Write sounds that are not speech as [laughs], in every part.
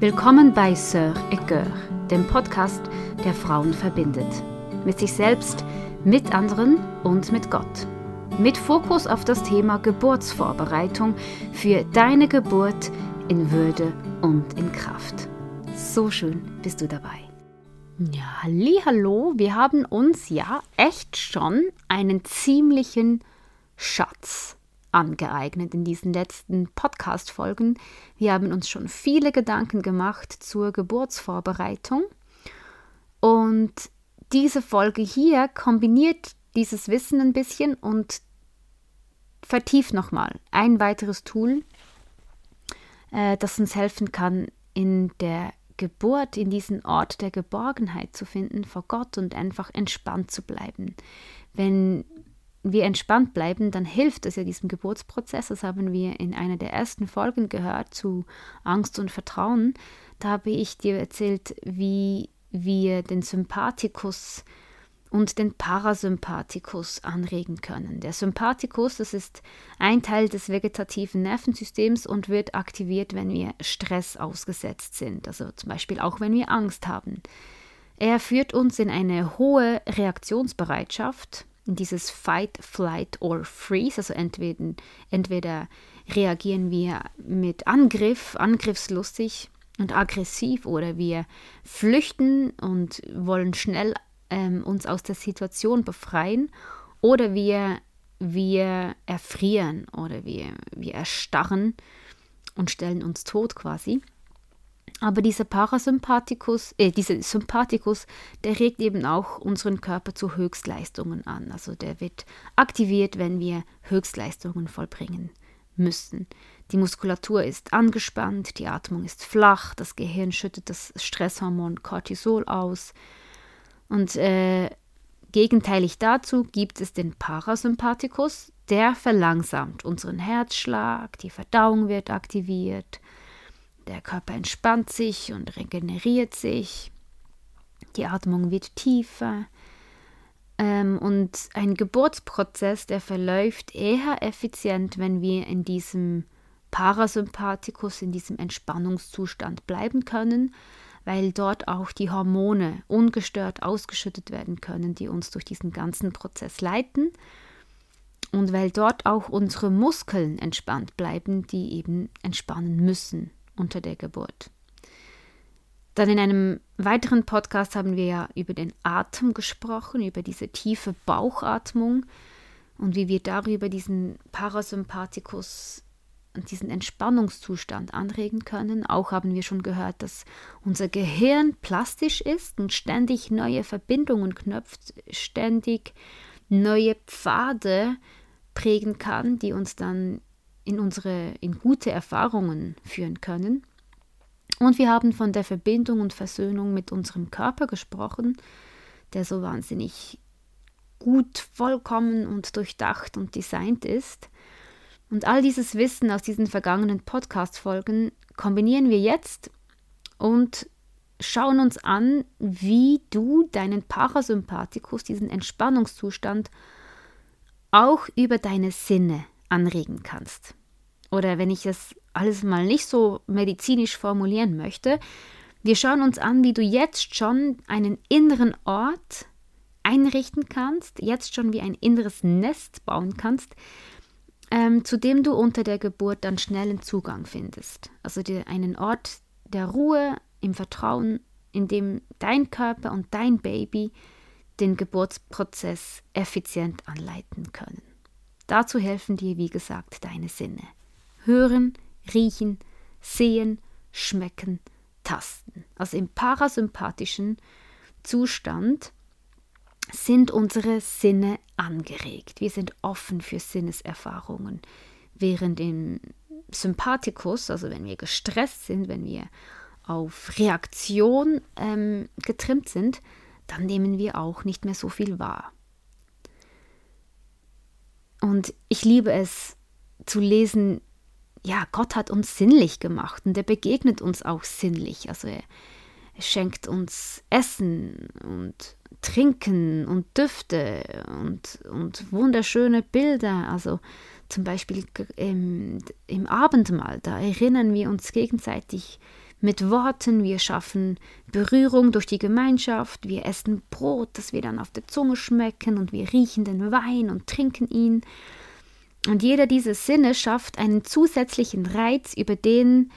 Willkommen bei Sœur et dem Podcast, der Frauen verbindet. Mit sich selbst, mit anderen und mit Gott. Mit Fokus auf das Thema Geburtsvorbereitung für deine Geburt in Würde und in Kraft. So schön bist du dabei. Ja, hallo, wir haben uns ja echt schon einen ziemlichen Schatz angeeignet in diesen letzten Podcast-Folgen. Wir haben uns schon viele Gedanken gemacht zur Geburtsvorbereitung. Und diese Folge hier kombiniert dieses Wissen ein bisschen und vertieft nochmal ein weiteres Tool, äh, das uns helfen kann, in der Geburt, in diesen Ort der Geborgenheit zu finden vor Gott und einfach entspannt zu bleiben. Wenn wir entspannt bleiben, dann hilft es ja diesem Geburtsprozess. Das haben wir in einer der ersten Folgen gehört zu Angst und Vertrauen. Da habe ich dir erzählt, wie wir den Sympathikus und den Parasympathikus anregen können. Der Sympathikus, das ist ein Teil des vegetativen Nervensystems und wird aktiviert, wenn wir Stress ausgesetzt sind, also zum Beispiel auch wenn wir Angst haben. Er führt uns in eine hohe Reaktionsbereitschaft, dieses Fight, Flight or Freeze, also entweder, entweder reagieren wir mit Angriff, angriffslustig und aggressiv oder wir flüchten und wollen schnell ähm, uns aus der Situation befreien oder wir, wir erfrieren oder wir, wir erstarren und stellen uns tot quasi. Aber dieser Parasympathikus, äh, dieser Sympathikus, der regt eben auch unseren Körper zu Höchstleistungen an. Also der wird aktiviert, wenn wir Höchstleistungen vollbringen müssen. Die Muskulatur ist angespannt, die Atmung ist flach, das Gehirn schüttet das Stresshormon Cortisol aus, und äh, gegenteilig dazu gibt es den Parasympathikus, der verlangsamt unseren Herzschlag, die Verdauung wird aktiviert, der Körper entspannt sich und regeneriert sich, die Atmung wird tiefer. Ähm, und ein Geburtsprozess, der verläuft eher effizient, wenn wir in diesem Parasympathikus, in diesem Entspannungszustand bleiben können, weil dort auch die Hormone ungestört ausgeschüttet werden können, die uns durch diesen ganzen Prozess leiten. Und weil dort auch unsere Muskeln entspannt bleiben, die eben entspannen müssen unter der Geburt. Dann in einem weiteren Podcast haben wir ja über den Atem gesprochen, über diese tiefe Bauchatmung und wie wir darüber diesen Parasympathikus diesen Entspannungszustand anregen können. Auch haben wir schon gehört, dass unser Gehirn plastisch ist und ständig neue Verbindungen knöpft, ständig neue Pfade prägen kann, die uns dann in unsere in gute Erfahrungen führen können. Und wir haben von der Verbindung und Versöhnung mit unserem Körper gesprochen, der so wahnsinnig gut, vollkommen und durchdacht und designt ist. Und all dieses Wissen aus diesen vergangenen Podcast-Folgen kombinieren wir jetzt und schauen uns an, wie du deinen Parasympathikus, diesen Entspannungszustand, auch über deine Sinne anregen kannst. Oder wenn ich das alles mal nicht so medizinisch formulieren möchte, wir schauen uns an, wie du jetzt schon einen inneren Ort einrichten kannst, jetzt schon wie ein inneres Nest bauen kannst, ähm, zu dem du unter der Geburt dann schnellen Zugang findest. Also dir einen Ort der Ruhe, im Vertrauen, in dem dein Körper und dein Baby den Geburtsprozess effizient anleiten können. Dazu helfen dir, wie gesagt, deine Sinne. Hören, riechen, sehen, schmecken, tasten. Also im parasympathischen Zustand sind unsere Sinne angeregt. Wir sind offen für Sinneserfahrungen. Während im Sympathikus, also wenn wir gestresst sind, wenn wir auf Reaktion ähm, getrimmt sind, dann nehmen wir auch nicht mehr so viel wahr. Und ich liebe es zu lesen, ja, Gott hat uns sinnlich gemacht und er begegnet uns auch sinnlich. Also er, er schenkt uns Essen und Trinken und Düfte und, und wunderschöne Bilder. Also zum Beispiel im, im Abendmahl, da erinnern wir uns gegenseitig, mit Worten, wir schaffen Berührung durch die Gemeinschaft, wir essen Brot, das wir dann auf der Zunge schmecken und wir riechen den Wein und trinken ihn. Und jeder dieser Sinne schafft einen zusätzlichen Reiz, über den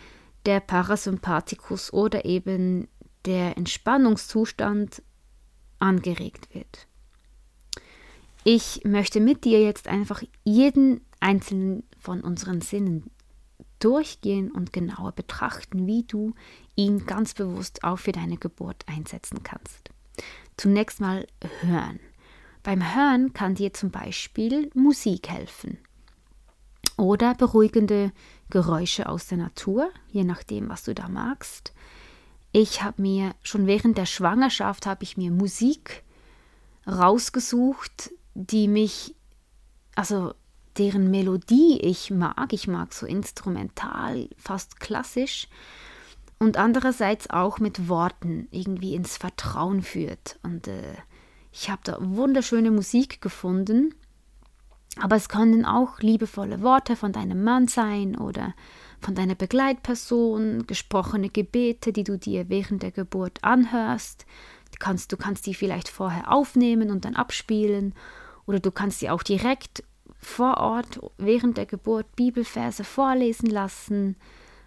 der Parasympathikus oder eben der Entspannungszustand angeregt wird. Ich möchte mit dir jetzt einfach jeden einzelnen von unseren Sinnen durchgehen und genauer betrachten, wie du ihn ganz bewusst auch für deine Geburt einsetzen kannst. Zunächst mal hören. Beim Hören kann dir zum Beispiel Musik helfen oder beruhigende Geräusche aus der Natur, je nachdem, was du da magst. Ich habe mir schon während der Schwangerschaft habe ich mir Musik rausgesucht, die mich, also deren Melodie ich mag. Ich mag so instrumental, fast klassisch. Und andererseits auch mit Worten irgendwie ins Vertrauen führt. Und äh, ich habe da wunderschöne Musik gefunden. Aber es können auch liebevolle Worte von deinem Mann sein oder von deiner Begleitperson, gesprochene Gebete, die du dir während der Geburt anhörst. Du kannst, du kannst die vielleicht vorher aufnehmen und dann abspielen oder du kannst sie auch direkt vor Ort während der Geburt Bibelverse vorlesen lassen,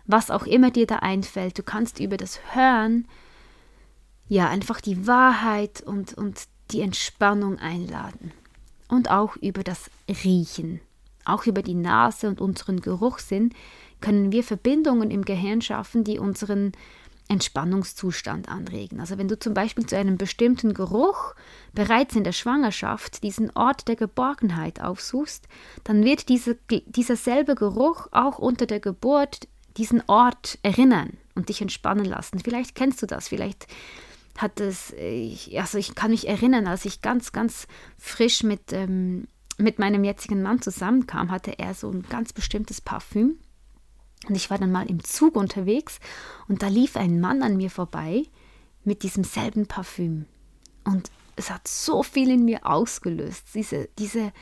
was auch immer dir da einfällt. Du kannst über das Hören ja einfach die Wahrheit und, und die Entspannung einladen. Und auch über das Riechen, auch über die Nase und unseren Geruchssinn können wir Verbindungen im Gehirn schaffen, die unseren Entspannungszustand anregen. Also wenn du zum Beispiel zu einem bestimmten Geruch bereits in der Schwangerschaft diesen Ort der Geborgenheit aufsuchst, dann wird diese, dieser selbe Geruch auch unter der Geburt diesen Ort erinnern und dich entspannen lassen. Vielleicht kennst du das, vielleicht hat es, also ich kann mich erinnern, als ich ganz, ganz frisch mit, ähm, mit meinem jetzigen Mann zusammenkam, hatte er so ein ganz bestimmtes Parfüm und ich war dann mal im Zug unterwegs und da lief ein Mann an mir vorbei mit diesem selben Parfüm. Und es hat so viel in mir ausgelöst, diese, diese,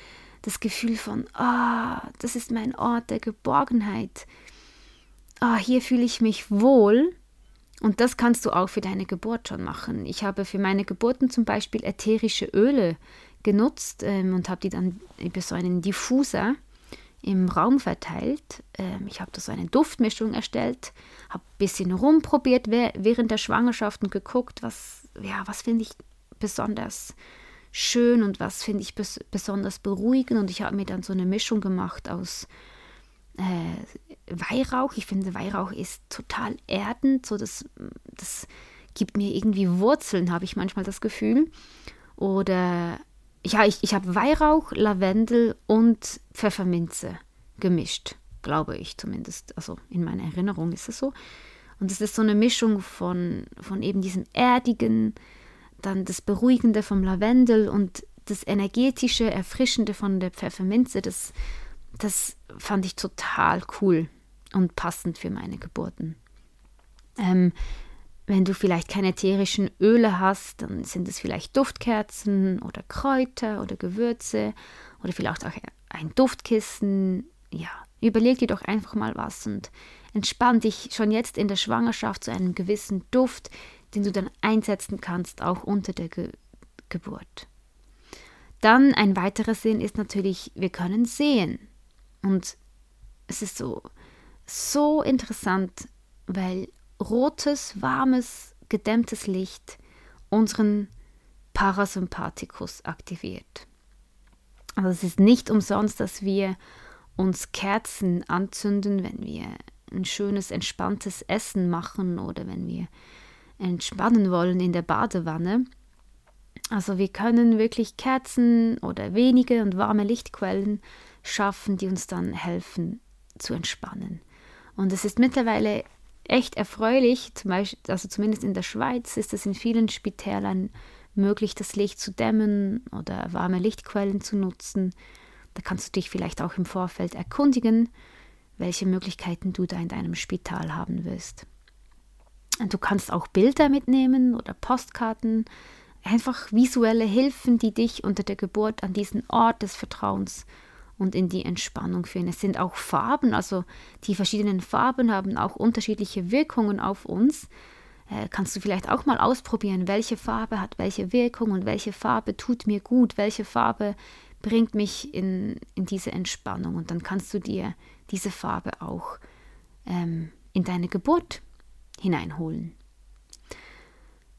das Gefühl von, ah, das ist mein Ort der Geborgenheit. Ah, hier fühle ich mich wohl. Und das kannst du auch für deine Geburt schon machen. Ich habe für meine Geburten zum Beispiel ätherische Öle genutzt ähm, und habe die dann über so einen Diffuser im Raum verteilt. Ähm, ich habe da so eine Duftmischung erstellt, habe ein bisschen rumprobiert während der Schwangerschaft und geguckt, was, ja, was finde ich besonders schön und was finde ich bes besonders beruhigend. Und ich habe mir dann so eine Mischung gemacht aus äh, Weihrauch. Ich finde, Weihrauch ist total erdend, so das, das gibt mir irgendwie Wurzeln, habe ich manchmal das Gefühl. Oder ja, ich, ich habe Weihrauch, Lavendel und Pfefferminze gemischt, glaube ich zumindest. Also in meiner Erinnerung ist es so. Und es ist so eine Mischung von, von eben diesem Erdigen, dann das Beruhigende vom Lavendel und das Energetische, Erfrischende von der Pfefferminze. Das, das fand ich total cool und passend für meine Geburten. Ähm, wenn du vielleicht keine ätherischen Öle hast, dann sind es vielleicht Duftkerzen oder Kräuter oder Gewürze oder vielleicht auch ein Duftkissen. Ja, überleg dir doch einfach mal was und entspann dich schon jetzt in der Schwangerschaft zu einem gewissen Duft, den du dann einsetzen kannst, auch unter der Ge Geburt. Dann ein weiterer Sinn ist natürlich, wir können sehen. Und es ist so, so interessant, weil rotes, warmes, gedämmtes Licht unseren Parasympathikus aktiviert. Also es ist nicht umsonst, dass wir uns Kerzen anzünden, wenn wir ein schönes, entspanntes Essen machen oder wenn wir entspannen wollen in der Badewanne. Also wir können wirklich Kerzen oder wenige und warme Lichtquellen schaffen, die uns dann helfen zu entspannen. Und es ist mittlerweile echt erfreulich, zum Beispiel, also zumindest in der Schweiz ist es in vielen Spitälern möglich, das Licht zu dämmen oder warme Lichtquellen zu nutzen. Da kannst du dich vielleicht auch im Vorfeld erkundigen, welche Möglichkeiten du da in deinem Spital haben wirst. Und du kannst auch Bilder mitnehmen oder Postkarten, einfach visuelle Hilfen, die dich unter der Geburt an diesen Ort des Vertrauens und in die Entspannung führen. Es sind auch Farben, also die verschiedenen Farben haben auch unterschiedliche Wirkungen auf uns. Äh, kannst du vielleicht auch mal ausprobieren, welche Farbe hat welche Wirkung und welche Farbe tut mir gut, welche Farbe bringt mich in, in diese Entspannung. Und dann kannst du dir diese Farbe auch ähm, in deine Geburt hineinholen.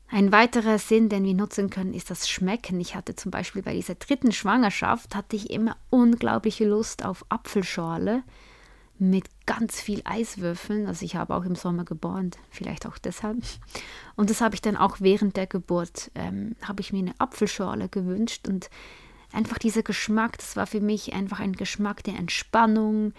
Ein weiterer Sinn, den wir nutzen können, ist das Schmecken. Ich hatte zum Beispiel bei dieser dritten Schwangerschaft, hatte ich immer unglaubliche Lust auf Apfelschorle mit ganz viel Eiswürfeln. Also ich habe auch im Sommer geboren, vielleicht auch deshalb. Und das habe ich dann auch während der Geburt, ähm, habe ich mir eine Apfelschorle gewünscht. Und einfach dieser Geschmack, das war für mich einfach ein Geschmack der Entspannung.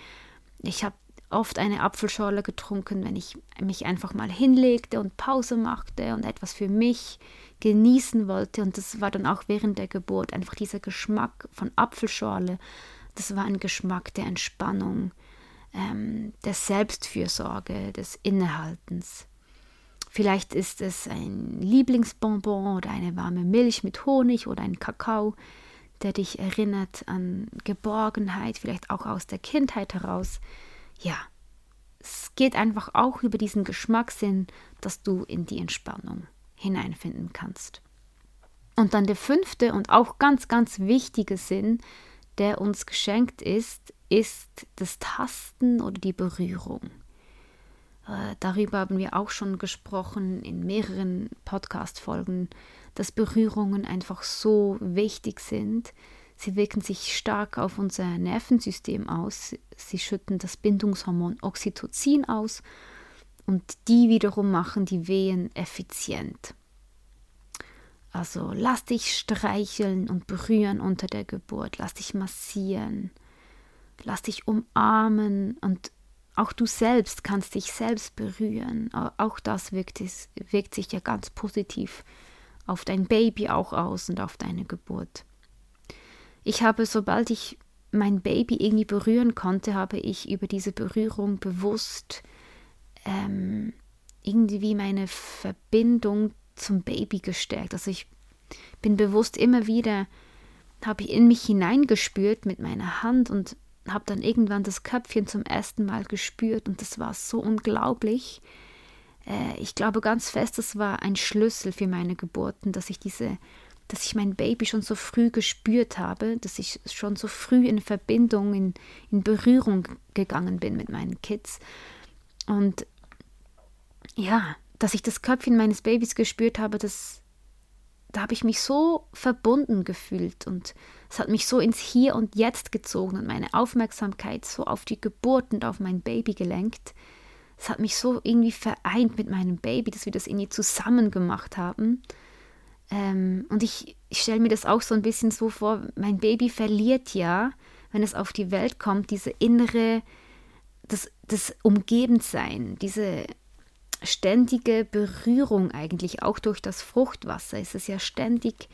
Ich habe oft eine Apfelschorle getrunken, wenn ich mich einfach mal hinlegte und Pause machte und etwas für mich genießen wollte. Und das war dann auch während der Geburt einfach dieser Geschmack von Apfelschorle. Das war ein Geschmack der Entspannung, ähm, der Selbstfürsorge, des Innehaltens. Vielleicht ist es ein Lieblingsbonbon oder eine warme Milch mit Honig oder ein Kakao, der dich erinnert an Geborgenheit, vielleicht auch aus der Kindheit heraus ja, es geht einfach auch über diesen Geschmackssinn, dass du in die Entspannung hineinfinden kannst. Und dann der fünfte und auch ganz, ganz wichtige Sinn, der uns geschenkt ist, ist das Tasten oder die Berührung. Äh, darüber haben wir auch schon gesprochen in mehreren Podcast-Folgen, dass Berührungen einfach so wichtig sind, Sie wirken sich stark auf unser Nervensystem aus. Sie schütten das Bindungshormon Oxytocin aus und die wiederum machen die Wehen effizient. Also lass dich streicheln und berühren unter der Geburt, lass dich massieren, lass dich umarmen und auch du selbst kannst dich selbst berühren. Auch das wirkt, wirkt sich ja ganz positiv auf dein Baby auch aus und auf deine Geburt. Ich habe, sobald ich mein Baby irgendwie berühren konnte, habe ich über diese Berührung bewusst ähm, irgendwie meine Verbindung zum Baby gestärkt. Also ich bin bewusst immer wieder, habe ich in mich hineingespürt mit meiner Hand und habe dann irgendwann das Köpfchen zum ersten Mal gespürt und das war so unglaublich. Äh, ich glaube ganz fest, das war ein Schlüssel für meine Geburten, dass ich diese dass ich mein Baby schon so früh gespürt habe, dass ich schon so früh in Verbindung, in, in Berührung gegangen bin mit meinen Kids. Und ja, dass ich das Köpfchen meines Babys gespürt habe, das, da habe ich mich so verbunden gefühlt und es hat mich so ins Hier und Jetzt gezogen und meine Aufmerksamkeit so auf die Geburt und auf mein Baby gelenkt. Es hat mich so irgendwie vereint mit meinem Baby, dass wir das irgendwie zusammen gemacht haben. Ähm, und ich, ich stelle mir das auch so ein bisschen so vor, mein Baby verliert ja, wenn es auf die Welt kommt, diese innere, das, das Umgebensein, diese ständige Berührung eigentlich, auch durch das Fruchtwasser ist es ja ständig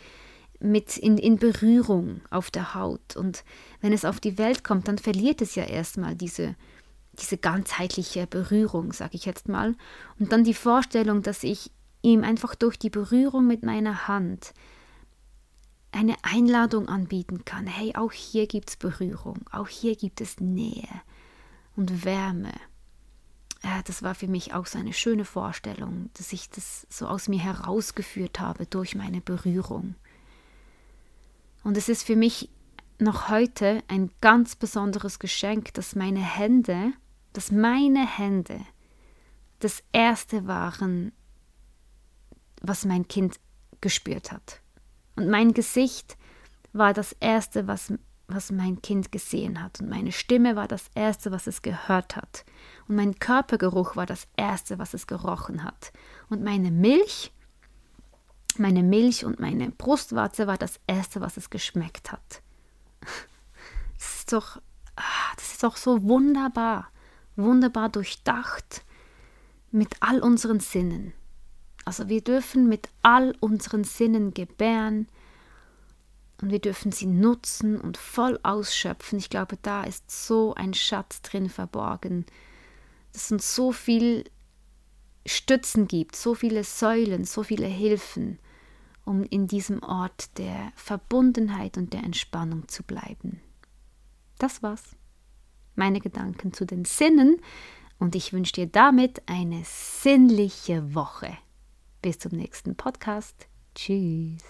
mit in, in Berührung auf der Haut. Und wenn es auf die Welt kommt, dann verliert es ja erstmal diese, diese ganzheitliche Berührung, sage ich jetzt mal. Und dann die Vorstellung, dass ich ihm einfach durch die Berührung mit meiner Hand eine Einladung anbieten kann. Hey, auch hier gibt es Berührung, auch hier gibt es Nähe und Wärme. Ja, das war für mich auch so eine schöne Vorstellung, dass ich das so aus mir herausgeführt habe durch meine Berührung. Und es ist für mich noch heute ein ganz besonderes Geschenk, dass meine Hände, dass meine Hände das erste waren, was mein Kind gespürt hat. Und mein Gesicht war das Erste, was, was mein Kind gesehen hat. Und meine Stimme war das Erste, was es gehört hat. Und mein Körpergeruch war das Erste, was es gerochen hat. Und meine Milch, meine Milch und meine Brustwarze war das Erste, was es geschmeckt hat. [laughs] Das ist doch, ah, das ist doch so wunderbar, wunderbar durchdacht mit all unseren Sinnen. Also wir dürfen mit all unseren Sinnen gebären und wir dürfen sie nutzen und voll ausschöpfen. Ich glaube, da ist so ein Schatz drin verborgen, dass uns so viel Stützen gibt, so viele Säulen, so viele Hilfen, um in diesem Ort der Verbundenheit und der Entspannung zu bleiben. Das war's. Meine Gedanken zu den Sinnen und ich wünsche dir damit eine sinnliche Woche. Bis zum nächsten Podcast. Tschüss.